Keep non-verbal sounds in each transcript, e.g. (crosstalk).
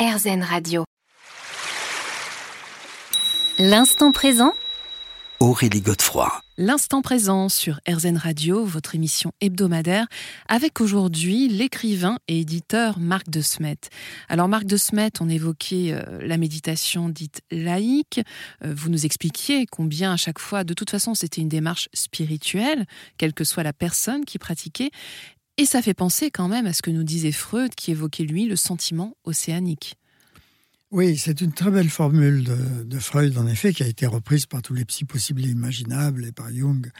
RZN Radio. L'instant présent Aurélie Godefroy. L'instant présent sur RZN Radio, votre émission hebdomadaire, avec aujourd'hui l'écrivain et éditeur Marc de Smet. Alors Marc de Smet, on évoquait euh, la méditation dite laïque. Euh, vous nous expliquiez combien à chaque fois, de toute façon, c'était une démarche spirituelle, quelle que soit la personne qui pratiquait. Et ça fait penser quand même à ce que nous disait Freud, qui évoquait lui le sentiment océanique. Oui, c'est une très belle formule de, Freud, en effet, qui a été reprise par tous les psy possibles et imaginables, et par Jung,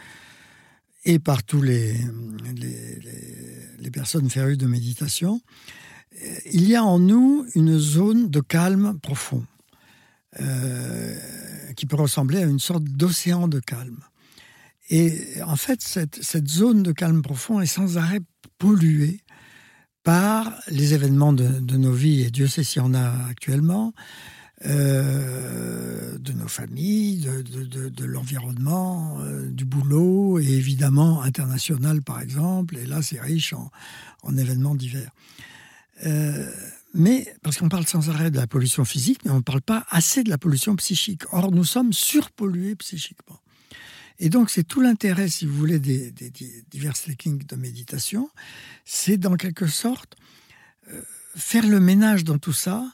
et par tous les, les, personnes férues de méditation. Il y a en nous une zone de calme profond, euh, qui peut ressembler à une sorte d'océan de calme. Et en fait, cette, cette, zone de calme profond est sans arrêt polluée par les événements de, nos vies, et Dieu sait s'il y en a actuellement, euh, de nos familles, de, l'environnement, euh, du boulot, et évidemment international par exemple, et là c'est riche en, événements divers. Euh, mais, parce qu'on parle sans arrêt de la pollution physique, mais on ne parle pas assez de la pollution psychique. Or, nous sommes surpollués psychiquement. Et donc, c'est tout l'intérêt, si vous voulez, des, divers techniques de méditation, c'est dans quelque sorte euh, faire le ménage dans tout ça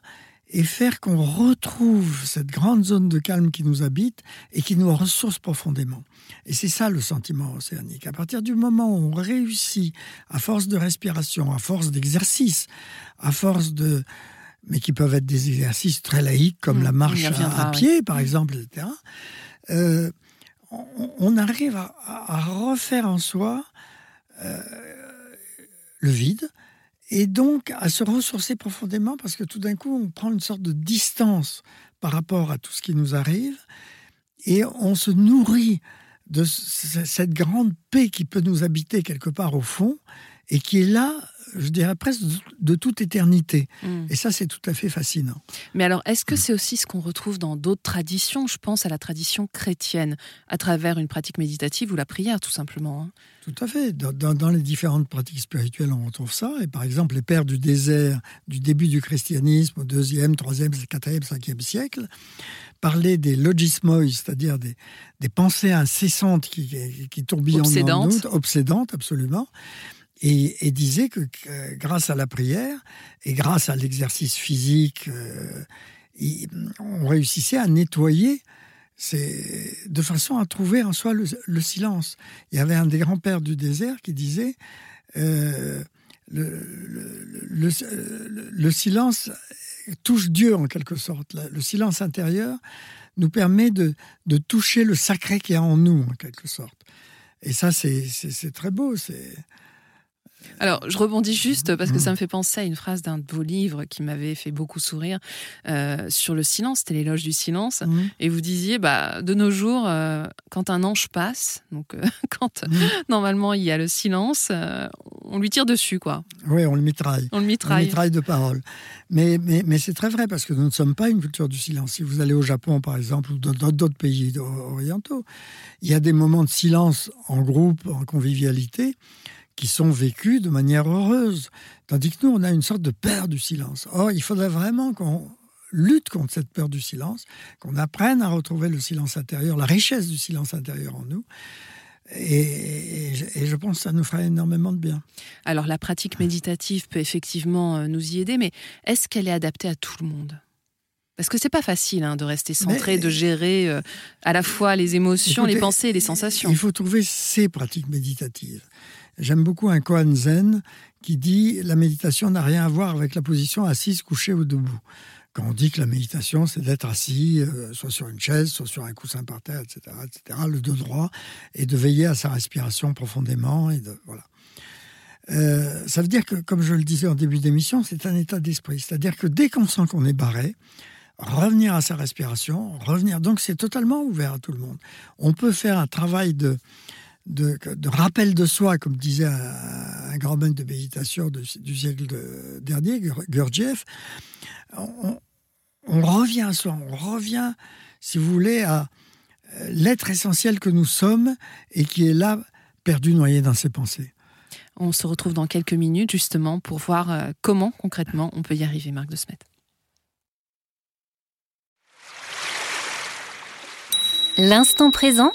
et faire qu'on retrouve cette grande zone de calme qui nous habite et qui nous ressource profondément. Et c'est ça le sentiment océanique. À partir du moment où on réussit, à force de respiration, à force d'exercice, à force de... mais qui peuvent être des exercices très laïques comme mmh, la marche à, pied, par exemple, etc on, arrive à, refaire en soi euh, le vide et donc à se ressourcer profondément parce que tout d'un coup on prend une sorte de distance par rapport à tout ce qui nous arrive et on se nourrit de cette grande paix qui peut nous habiter quelque part au fond et qui est là je dirais presque de toute éternité. Hmm. Et ça, c'est tout à fait fascinant. Mais alors, est-ce que c'est aussi ce qu'on retrouve dans d'autres traditions? Je pense à la tradition chrétienne, à travers une pratique méditative ou la prière, tout simplement. Hein. Tout à fait. Dans, les différentes pratiques spirituelles, on retrouve ça. Et par exemple, les pères du désert du début du christianisme, au deuxième, troisième, quatrième, cinquième siècle, parlaient des logismoi, c'est-à-dire des, pensées incessantes qui, qui, tourbillonnent obsédantes. en nous, obsédantes absolument et, disait que, grâce à la prière et grâce à l'exercice physique, euh, on réussissait à nettoyer de façon à trouver en soi le, silence. Il y avait un des grands-pères du désert qui disait euh, le, le, silence touche Dieu en quelque sorte. Le silence intérieur nous permet de, de toucher le sacré qui est en nous en quelque sorte. Et ça, c'est très beau. C'est alors, je rebondis juste parce que ça me fait penser à une phrase d'un de vos livres qui m'avait fait beaucoup sourire euh, sur le silence. C'était l'éloge du silence. Mhm. Et vous disiez, bah, de nos jours, euh, quand un ange passe, donc euh, (laughs) quand mhm. normalement il y a le silence, on lui tire dessus, quoi. Oui, on le mitraille. On le mitraille. On le mitraille de parole. Mais, mais, mais c'est très vrai parce que nous ne sommes pas une culture du silence. Si vous allez au Japon, par exemple, ou dans d'autres pays orientaux, il y a des moments de silence en groupe, en convivialité qui sont vécus de manière heureuse. Tandis que nous, on a une sorte de peur du silence. Or, il faudrait vraiment qu'on lutte contre cette peur du silence, qu'on apprenne à retrouver le silence intérieur, la richesse du silence intérieur en nous. Et, je pense que ça nous fera énormément de bien. Alors la pratique méditative peut effectivement euh, nous y aider, mais est-ce qu'elle est adaptée à tout le monde? Parce que c'est pas facile hein, de rester centré, de gérer euh, à la fois les émotions, les pensées et les sensations. Il faut trouver ces pratiques méditatives. J'aime beaucoup un Koan Zen qui dit la méditation n'a rien à voir avec la position assise, couchée ou debout. Quand on dit que la méditation, c'est d'être assis, euh, soit sur une chaise, soit sur un coussin par terre, etc., etc., le dos droit, et de veiller à sa respiration profondément, et de voilà. Euh, ça veut dire que, comme je le disais en début d'émission, c'est un état d'esprit. C'est-à-dire que dès qu'on sent qu'on est barré, revenir à sa respiration, revenir. Donc c'est totalement ouvert à tout le monde. On peut faire un travail de, de, rappel de soi, comme disait un, grand maître de méditation du siècle dernier, Gurdjieff. On, on, revient à soi, on revient, si vous voulez, à euh, l'être essentiel que nous sommes et qui est là, perdu, noyé dans ses pensées. On se retrouve dans quelques minutes justement pour voir euh, comment concrètement on peut y arriver, Marc de Smet. L'instant présent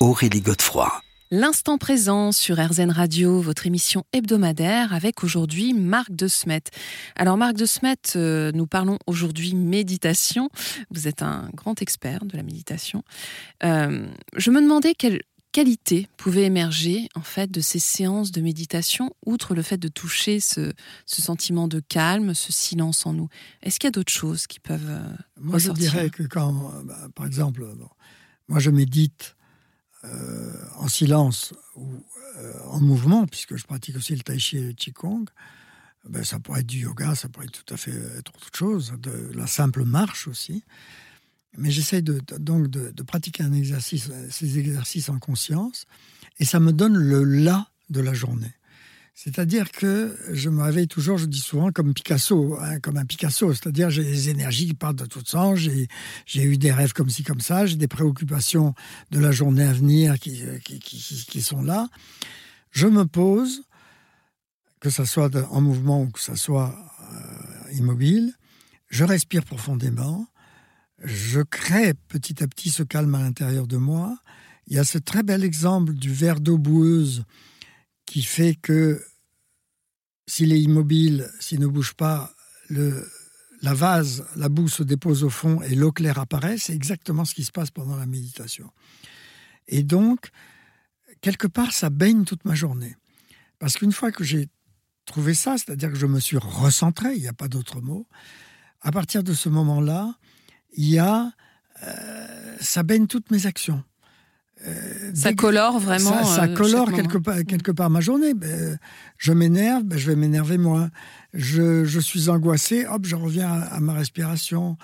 Aurélie Godefroy. L'instant présent sur RZN Radio, votre émission hebdomadaire avec aujourd'hui Marc de Smet. Alors Marc de Smet, euh, nous parlons aujourd'hui méditation. Vous êtes un grand expert de la méditation. Euh, je me demandais quelle qualité pouvait émerger en fait de ces séances de méditation, outre le fait de toucher ce, sentiment de calme, ce silence en nous. Est-ce qu'il y a d'autres choses qui peuvent euh, Moi, je dirais que quand, bah, par exemple, moi je médite euh, en silence ou euh, en mouvement, puisque je pratique aussi le tai chi et le qigong, ben, ça pourrait être du yoga, ça pourrait tout à fait être autre chose, de la simple marche aussi. Mais j'essaie de, donc de, pratiquer ces exercices en conscience, et ça me donne le là de la journée. C'est-à-dire que je me réveille toujours, je dis souvent, comme Picasso, hein, comme un Picasso. C'est-à-dire j'ai des énergies qui partent de tout sens, j'ai, eu des rêves comme ci, comme ça, j'ai des préoccupations de la journée à venir qui, sont là. Je me pose, que ça soit en mouvement ou que ça soit euh, immobile, je respire profondément, je crée petit à petit ce calme à l'intérieur de moi. Il y a ce très bel exemple du verre d'eau boueuse qui fait que s'il est immobile, s'il ne bouge pas, le, la vase, la boue se dépose au fond et l'eau claire apparaît. C'est exactement ce qui se passe pendant la méditation. Et donc, quelque part, ça baigne toute ma journée. Parce qu'une fois que j'ai trouvé ça, c'est-à-dire que je me suis recentré, il n'y a pas d'autre mot, à partir de ce moment-là, il y a, euh, ça baigne toutes mes actions. Euh, ça colore vraiment. Ça, euh, colore quelque part, quelque part ma journée. Ben, je m'énerve, ben, je vais m'énerver moins. Je, je, suis angoissé, hop, je reviens à, ma respiration.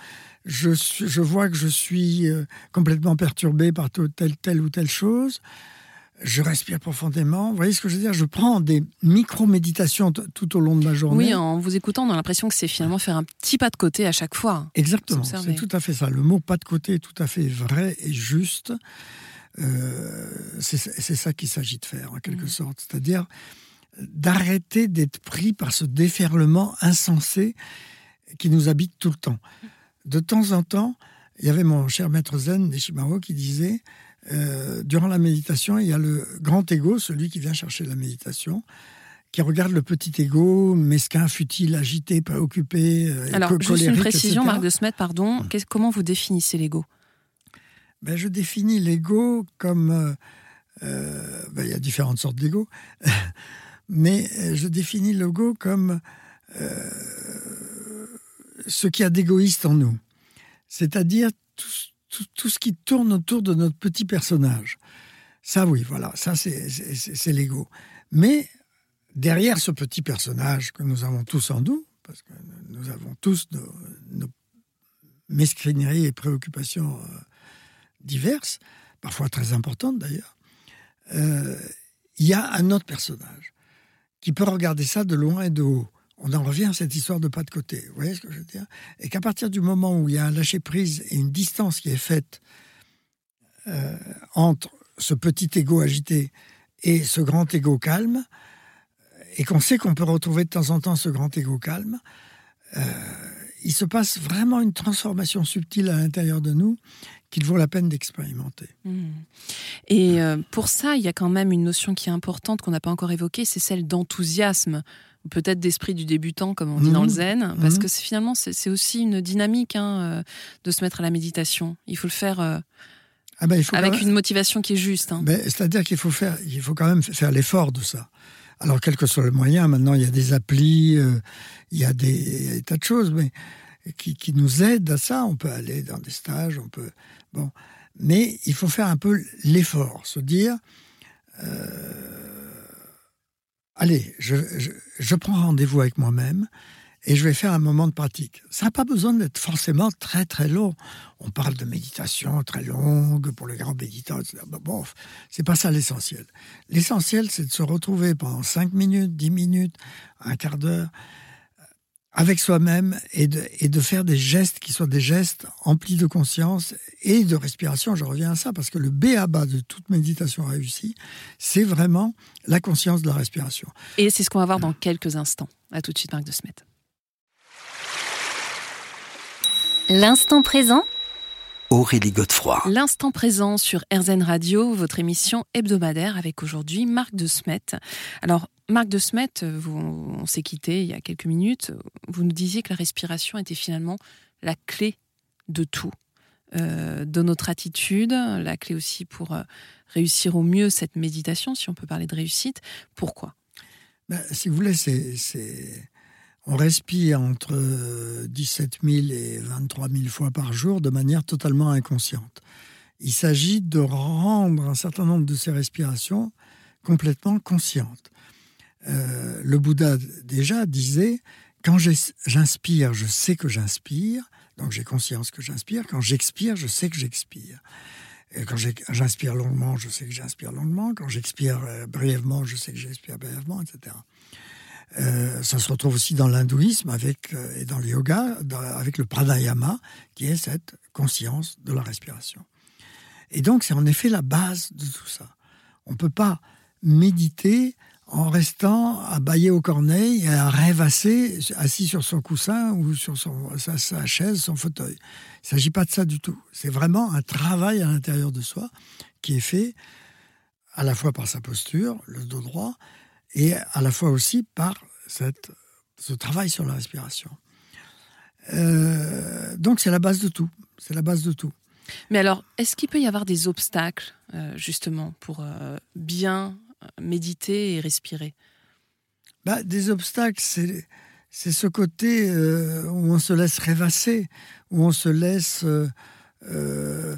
Je, je, vois que je suis complètement perturbé par telle, telle ou telle chose. Je respire profondément. Vous voyez ce que je veux dire? Je prends des micro-méditations tout au long de ma journée. Oui, en vous écoutant, on a l'impression que c'est finalement faire un petit pas de côté à chaque fois. Exactement, c'est tout à fait ça. Le mot pas de côté est tout à fait vrai et juste. Euh, c'est ça qu'il s'agit de faire, en quelque mmh. sorte. C'est-à-dire d'arrêter d'être pris par ce déferlement insensé qui nous habite tout le temps. De temps en temps, il y avait mon cher maître zen, Nishimaro, qui disait euh, durant la méditation, il y a le grand ego, celui qui vient chercher la méditation, qui regarde le petit ego, mesquin, futile, agité, préoccupé. Euh, Alors, juste une précision, Marc de Smet, pardon. Mmh. Comment vous définissez l'ego? Ben, je définis l'ego comme... Euh, euh, ben, il y a différentes sortes d'ego, (laughs) mais je définis l'ego comme ce qu'il y a d'égoïste en nous. C'est-à-dire tout, ce qui tourne autour de notre petit personnage. Ça, oui, voilà, ça, c'est l'ego. Mais derrière ce petit personnage que nous avons tous en nous, parce que nous avons tous nos, nos mesquineries et préoccupations diverses, parfois très importantes d'ailleurs, euh, il y a un autre personnage qui peut regarder ça de loin et de haut. On en revient à cette histoire de pas de côté. Vous voyez ce que je veux dire? Et qu'à partir du moment où il y a un lâcher-prise et une distance qui est faite euh, entre ce petit ego agité et ce grand ego calme, et qu'on sait qu'on peut retrouver de temps en temps ce grand ego calme, euh, il se passe vraiment une transformation subtile à l'intérieur de nous qu'il vaut la peine d'expérimenter. Hmm. Et euh, pour ça, il y a quand même une notion qui est importante qu'on n'a pas encore évoquée, c'est celle d'enthousiasme peut-être d'esprit du débutant, comme on dit dans le hmm. zen, parce hmm. que finalement, c'est aussi une dynamique hein, euh, de se mettre à la méditation. Il faut le faire euh, ah ben, avec une motivation qui est juste. Hein. Ben, c'est-à-dire qu'il faut, faire, il faut quand même faire l'effort de ça. Alors, quel que soit le moyen, maintenant, il y a des applis, il, y a des, il y a des tas de choses, mais qui, qui, nous aident à ça. On peut aller dans des stages, on peut Bon. Mais il faut faire un peu l'effort, se dire euh, allez, je, je, prends rendez-vous avec moi-même et je vais faire un moment de pratique. Ça n'a pas besoin d'être forcément très très long. On parle de méditation très longue pour les grands méditants, etc. Bon, c'est pas ça l'essentiel. L'essentiel, c'est de se retrouver pendant 5 minutes, 10 minutes, un quart d'heure avec soi-même et de, et de faire des gestes qui soient des gestes emplis de conscience et de respiration. Je reviens à ça parce que le B à bas de toute méditation réussie, c'est vraiment la conscience de la respiration. Et c'est ce qu'on va voir dans quelques instants. À tout de suite, Marc de Smet. L'instant présent Aurélie Godefroy. L'instant présent sur RZN Radio, votre émission hebdomadaire avec aujourd'hui Marc de Smet. Alors, Marc de Smet, vous, on s'est quitté il y a quelques minutes. Vous nous disiez que la respiration était finalement la clé de tout, euh, de notre attitude, la clé aussi pour euh, réussir au mieux cette méditation, si on peut parler de réussite. Pourquoi? Ben, Si vous voulez, c'est on respire entre 17 000 et 23 000 fois par jour de manière totalement inconsciente. Il s'agit de rendre un certain nombre de ces respirations complètement conscientes. Euh, le Bouddha déjà disait, quand j'inspire, je sais que j'inspire, donc j'ai conscience que j'inspire. Quand j'expire, je sais que j'expire. Quand j'inspire longuement, je sais que j'inspire longuement. Quand j'expire euh, brièvement, je sais que j'expire brièvement, etc. Euh, ça se retrouve aussi dans l'hindouisme avec, euh, et dans le yoga avec le pranayama, qui est cette conscience de la respiration. Et donc, c'est en effet la base de tout ça. On ne peut pas méditer en restant à bailler au corneille et à rêvasser assis sur son coussin ou sur son, sa, sa chaise, son fauteuil. Il ne s'agit pas de ça du tout. C'est vraiment un travail à l'intérieur de soi qui est fait à la fois par sa posture, le dos droit, et à la fois aussi par cette, ce travail sur la respiration. Euh, donc c'est la base de tout. C'est la base de tout. Mais alors, est-ce qu'il peut y avoir des obstacles, euh, justement, pour euh, bien méditer et respirer? Bah, Des obstacles, c'est, c'est ce côté où on se laisse rêvasser, où on se laisse...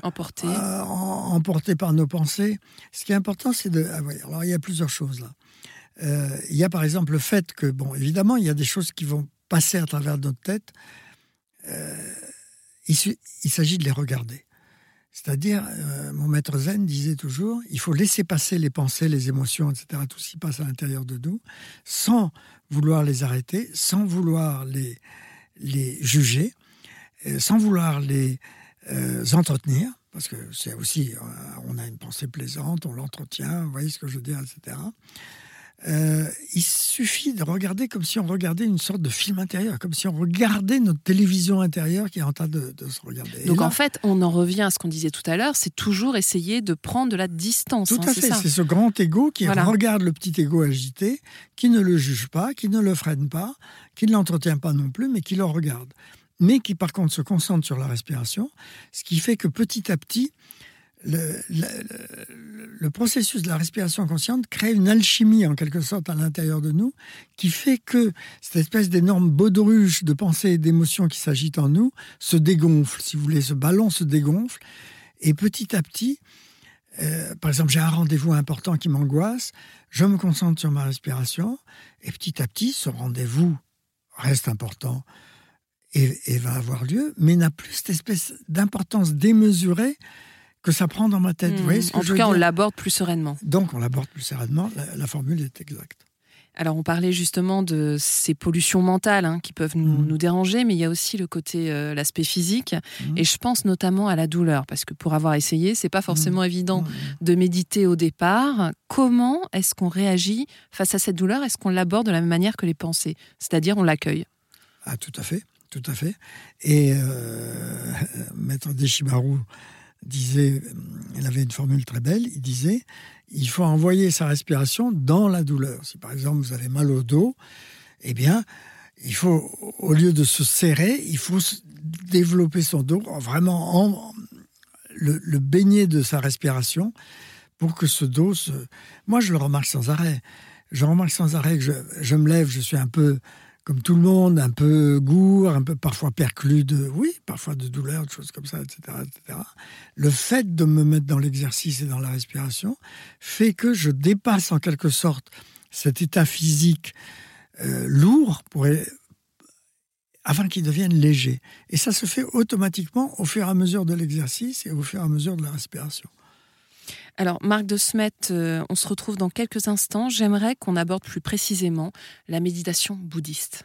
emporter. emporter par nos pensées. Ce qui est important, c'est de. Ah alors, il y a plusieurs choses là. Euh, il y a par exemple le fait que, bon, évidemment, il y a des choses qui vont passer à travers notre tête. Euh, il, s'agit de les regarder. C'est-à-dire, euh, mon maître zen disait toujours, il faut laisser passer les pensées, les émotions, etc., tout ce qui passe à l'intérieur de nous, sans vouloir les arrêter, sans vouloir les, les juger, sans vouloir les entretenir, parce que c'est aussi, on a une pensée plaisante, on l'entretient, vous voyez ce que je veux dire, etc. Euh, il suffit de regarder comme si on regardait une sorte de film intérieur, comme si on regardait notre télévision intérieure qui est en train de, se regarder. Donc en fait, on en revient à ce qu'on disait tout à l'heure, c'est toujours essayer de prendre de la distance. Tout hein, à fait, c'est ce grand ego qui regarde le petit ego agité, qui ne le juge pas, qui ne le freine pas, qui ne l'entretient pas non plus, mais qui le regarde. Mais qui par contre se concentre sur la respiration, ce qui fait que petit à petit, le, processus de la respiration consciente crée une alchimie en quelque sorte à l'intérieur de nous qui fait que cette espèce d'énorme baudruche de pensées et d'émotions qui s'agitent en nous se dégonfle, si vous voulez, ce ballon se dégonfle. Et petit à petit, euh, par exemple, j'ai un rendez-vous important qui m'angoisse, je me concentre sur ma respiration et petit à petit, ce rendez-vous reste important et, et va avoir lieu, mais n'a plus cette espèce d'importance démesurée que ça prend dans ma tête. Vous voyez ce que en tout cas, on l'aborde plus sereinement. Donc, on l'aborde plus sereinement. La, formule est exacte. Alors, on parlait justement de ces pollutions mentales hein, qui peuvent nous, mmh. nous, déranger, mais il y a aussi le côté, euh, l'aspect physique. Mmh. Et je pense notamment à la douleur, parce que pour avoir essayé, c'est pas forcément mmh. évident de méditer au départ. Comment est-ce qu'on réagit face à cette douleur? Est-ce qu'on l'aborde de la même manière que les pensées? C'est-à-dire, on l'accueille Ah, tout à fait, tout à fait. Et euh, (laughs) Maître Deshimaru disait, il avait une formule très belle, il disait, il faut envoyer sa respiration dans la douleur. Si par exemple vous avez mal au dos, eh bien, il faut, au lieu de se serrer, il faut développer son dos, vraiment en, le, baigner de sa respiration pour que ce dos se... Moi, je le remarque sans arrêt. Je remarque sans arrêt que je me lève, je suis un peu comme tout le monde, un peu gourd, un peu parfois perclus de, oui, parfois de douleur, de choses comme ça, etc., etc. Le fait de me mettre dans l'exercice et dans la respiration fait que je dépasse en quelque sorte cet état physique euh, lourd afin qu'il devienne léger. Et ça se fait automatiquement au fur et à mesure de l'exercice et au fur et à mesure de la respiration. Alors, Marc de Smet, euh, on se retrouve dans quelques instants. J'aimerais qu'on aborde plus précisément la méditation bouddhiste.